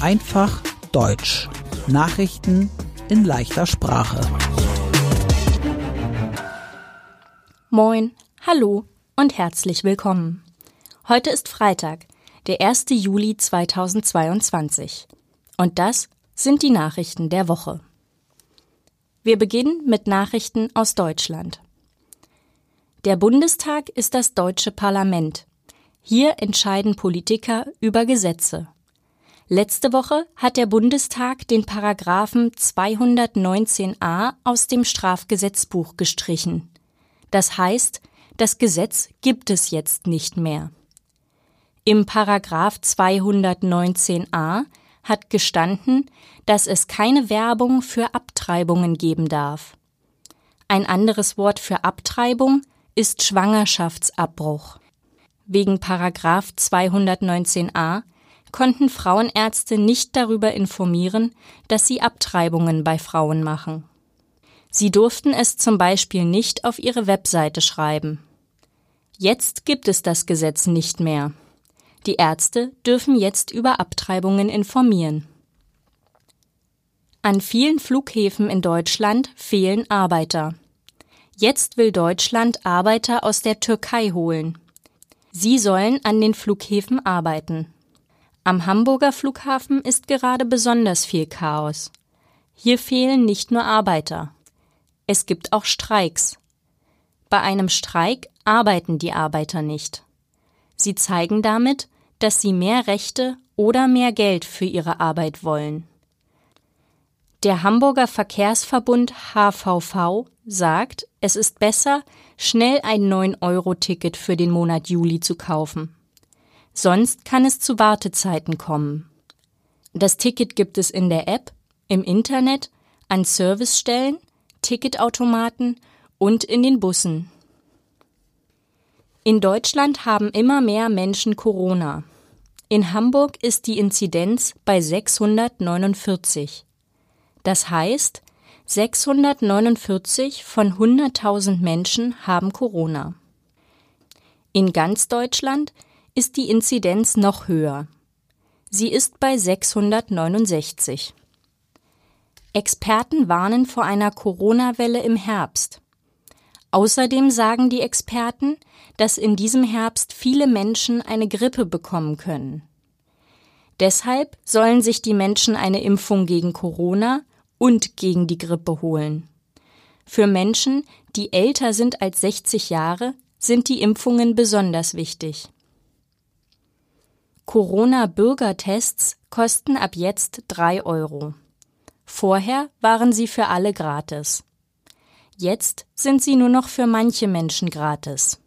Einfach Deutsch. Nachrichten in leichter Sprache. Moin, hallo und herzlich willkommen. Heute ist Freitag, der 1. Juli 2022. Und das sind die Nachrichten der Woche. Wir beginnen mit Nachrichten aus Deutschland. Der Bundestag ist das deutsche Parlament. Hier entscheiden Politiker über Gesetze. Letzte Woche hat der Bundestag den Paragraphen 219a aus dem Strafgesetzbuch gestrichen. Das heißt, das Gesetz gibt es jetzt nicht mehr. Im Paragraph 219a hat gestanden, dass es keine Werbung für Abtreibungen geben darf. Ein anderes Wort für Abtreibung ist Schwangerschaftsabbruch. Wegen Paragraph 219a konnten Frauenärzte nicht darüber informieren, dass sie Abtreibungen bei Frauen machen. Sie durften es zum Beispiel nicht auf ihre Webseite schreiben. Jetzt gibt es das Gesetz nicht mehr. Die Ärzte dürfen jetzt über Abtreibungen informieren. An vielen Flughäfen in Deutschland fehlen Arbeiter. Jetzt will Deutschland Arbeiter aus der Türkei holen. Sie sollen an den Flughäfen arbeiten. Am Hamburger Flughafen ist gerade besonders viel Chaos. Hier fehlen nicht nur Arbeiter. Es gibt auch Streiks. Bei einem Streik arbeiten die Arbeiter nicht. Sie zeigen damit, dass sie mehr Rechte oder mehr Geld für ihre Arbeit wollen. Der Hamburger Verkehrsverbund HVV sagt, es ist besser, schnell ein 9-Euro-Ticket für den Monat Juli zu kaufen. Sonst kann es zu Wartezeiten kommen. Das Ticket gibt es in der App, im Internet, an Servicestellen, Ticketautomaten und in den Bussen. In Deutschland haben immer mehr Menschen Corona. In Hamburg ist die Inzidenz bei 649. Das heißt, 649 von 100.000 Menschen haben Corona. In ganz Deutschland ist die Inzidenz noch höher. Sie ist bei 669. Experten warnen vor einer Corona-Welle im Herbst. Außerdem sagen die Experten, dass in diesem Herbst viele Menschen eine Grippe bekommen können. Deshalb sollen sich die Menschen eine Impfung gegen Corona und gegen die Grippe holen. Für Menschen, die älter sind als 60 Jahre, sind die Impfungen besonders wichtig. Corona-Bürgertests kosten ab jetzt drei Euro. Vorher waren sie für alle gratis. Jetzt sind sie nur noch für manche Menschen gratis.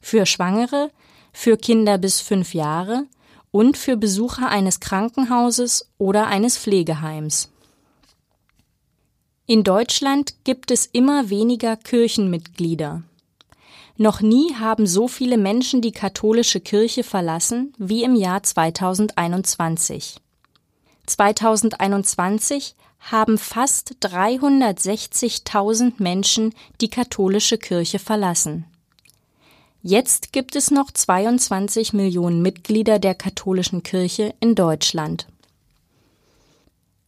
Für Schwangere, für Kinder bis fünf Jahre und für Besucher eines Krankenhauses oder eines Pflegeheims. In Deutschland gibt es immer weniger Kirchenmitglieder. Noch nie haben so viele Menschen die katholische Kirche verlassen wie im Jahr 2021. 2021 haben fast 360.000 Menschen die katholische Kirche verlassen. Jetzt gibt es noch 22 Millionen Mitglieder der katholischen Kirche in Deutschland.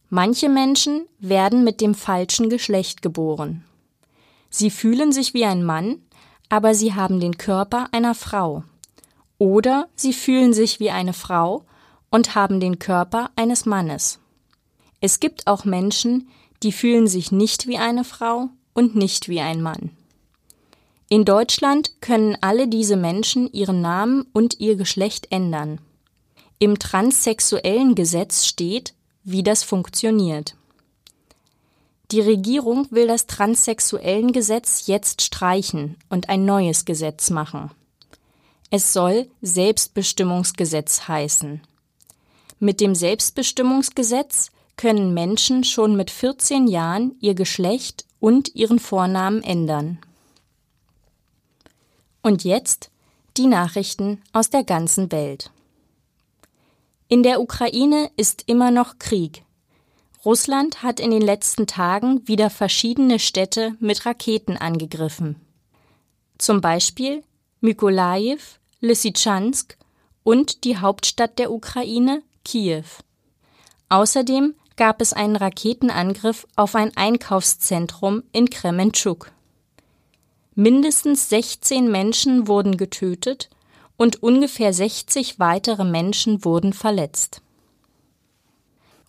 Manche Menschen werden mit dem falschen Geschlecht geboren. Sie fühlen sich wie ein Mann, aber sie haben den Körper einer Frau. Oder sie fühlen sich wie eine Frau und haben den Körper eines Mannes. Es gibt auch Menschen, die fühlen sich nicht wie eine Frau und nicht wie ein Mann. In Deutschland können alle diese Menschen ihren Namen und ihr Geschlecht ändern. Im transsexuellen Gesetz steht, wie das funktioniert. Die Regierung will das transsexuellen Gesetz jetzt streichen und ein neues Gesetz machen. Es soll Selbstbestimmungsgesetz heißen. Mit dem Selbstbestimmungsgesetz können Menschen schon mit 14 Jahren ihr Geschlecht und ihren Vornamen ändern. Und jetzt die Nachrichten aus der ganzen Welt. In der Ukraine ist immer noch Krieg. Russland hat in den letzten Tagen wieder verschiedene Städte mit Raketen angegriffen. Zum Beispiel Mykolajiw, Lysychansk und die Hauptstadt der Ukraine, Kiew. Außerdem gab es einen Raketenangriff auf ein Einkaufszentrum in Krementschuk. Mindestens 16 Menschen wurden getötet und ungefähr 60 weitere Menschen wurden verletzt.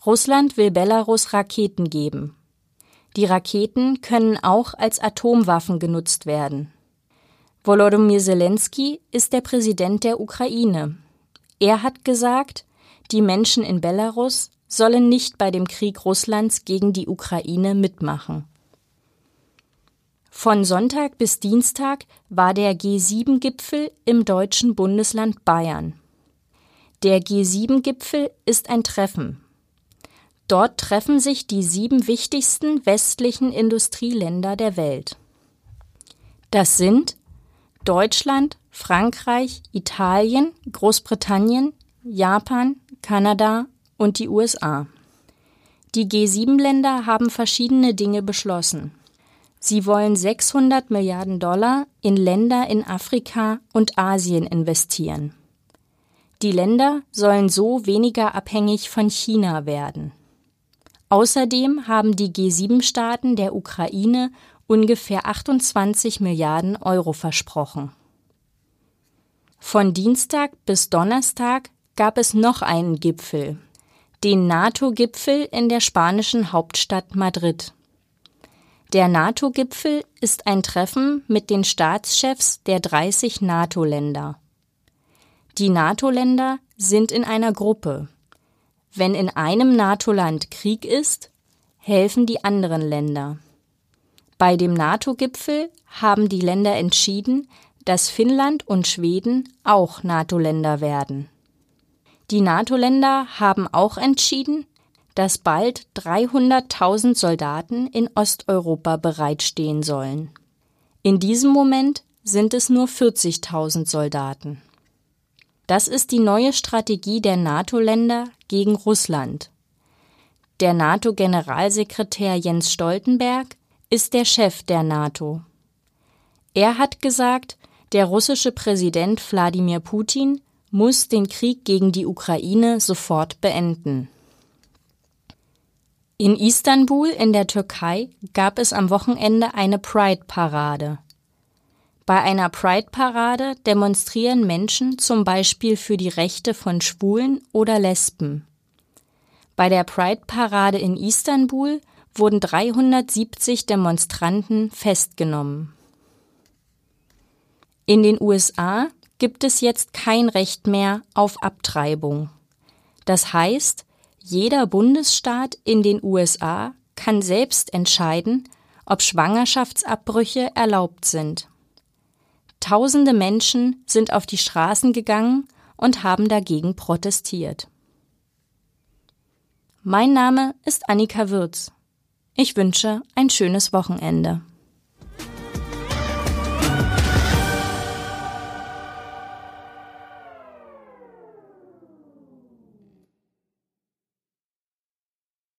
Russland will Belarus Raketen geben. Die Raketen können auch als Atomwaffen genutzt werden. Volodymyr Zelensky ist der Präsident der Ukraine. Er hat gesagt, die Menschen in Belarus sollen nicht bei dem Krieg Russlands gegen die Ukraine mitmachen. Von Sonntag bis Dienstag war der G7-Gipfel im deutschen Bundesland Bayern. Der G7-Gipfel ist ein Treffen. Dort treffen sich die sieben wichtigsten westlichen Industrieländer der Welt. Das sind Deutschland, Frankreich, Italien, Großbritannien, Japan, Kanada und die USA. Die G7-Länder haben verschiedene Dinge beschlossen. Sie wollen 600 Milliarden Dollar in Länder in Afrika und Asien investieren. Die Länder sollen so weniger abhängig von China werden. Außerdem haben die G7-Staaten der Ukraine ungefähr 28 Milliarden Euro versprochen. Von Dienstag bis Donnerstag gab es noch einen Gipfel, den NATO-Gipfel in der spanischen Hauptstadt Madrid. Der NATO-Gipfel ist ein Treffen mit den Staatschefs der 30 NATO-Länder. Die NATO-Länder sind in einer Gruppe. Wenn in einem NATO-Land Krieg ist, helfen die anderen Länder. Bei dem NATO-Gipfel haben die Länder entschieden, dass Finnland und Schweden auch NATO-Länder werden. Die NATO-Länder haben auch entschieden, dass bald 300.000 Soldaten in Osteuropa bereitstehen sollen. In diesem Moment sind es nur 40.000 Soldaten. Das ist die neue Strategie der NATO-Länder gegen Russland. Der NATO-Generalsekretär Jens Stoltenberg ist der Chef der NATO. Er hat gesagt, der russische Präsident Wladimir Putin muss den Krieg gegen die Ukraine sofort beenden. In Istanbul in der Türkei gab es am Wochenende eine Pride-Parade. Bei einer Pride-Parade demonstrieren Menschen zum Beispiel für die Rechte von Schwulen oder Lesben. Bei der Pride-Parade in Istanbul wurden 370 Demonstranten festgenommen. In den USA gibt es jetzt kein Recht mehr auf Abtreibung. Das heißt, jeder Bundesstaat in den USA kann selbst entscheiden, ob Schwangerschaftsabbrüche erlaubt sind. Tausende Menschen sind auf die Straßen gegangen und haben dagegen protestiert. Mein Name ist Annika Würz. Ich wünsche ein schönes Wochenende.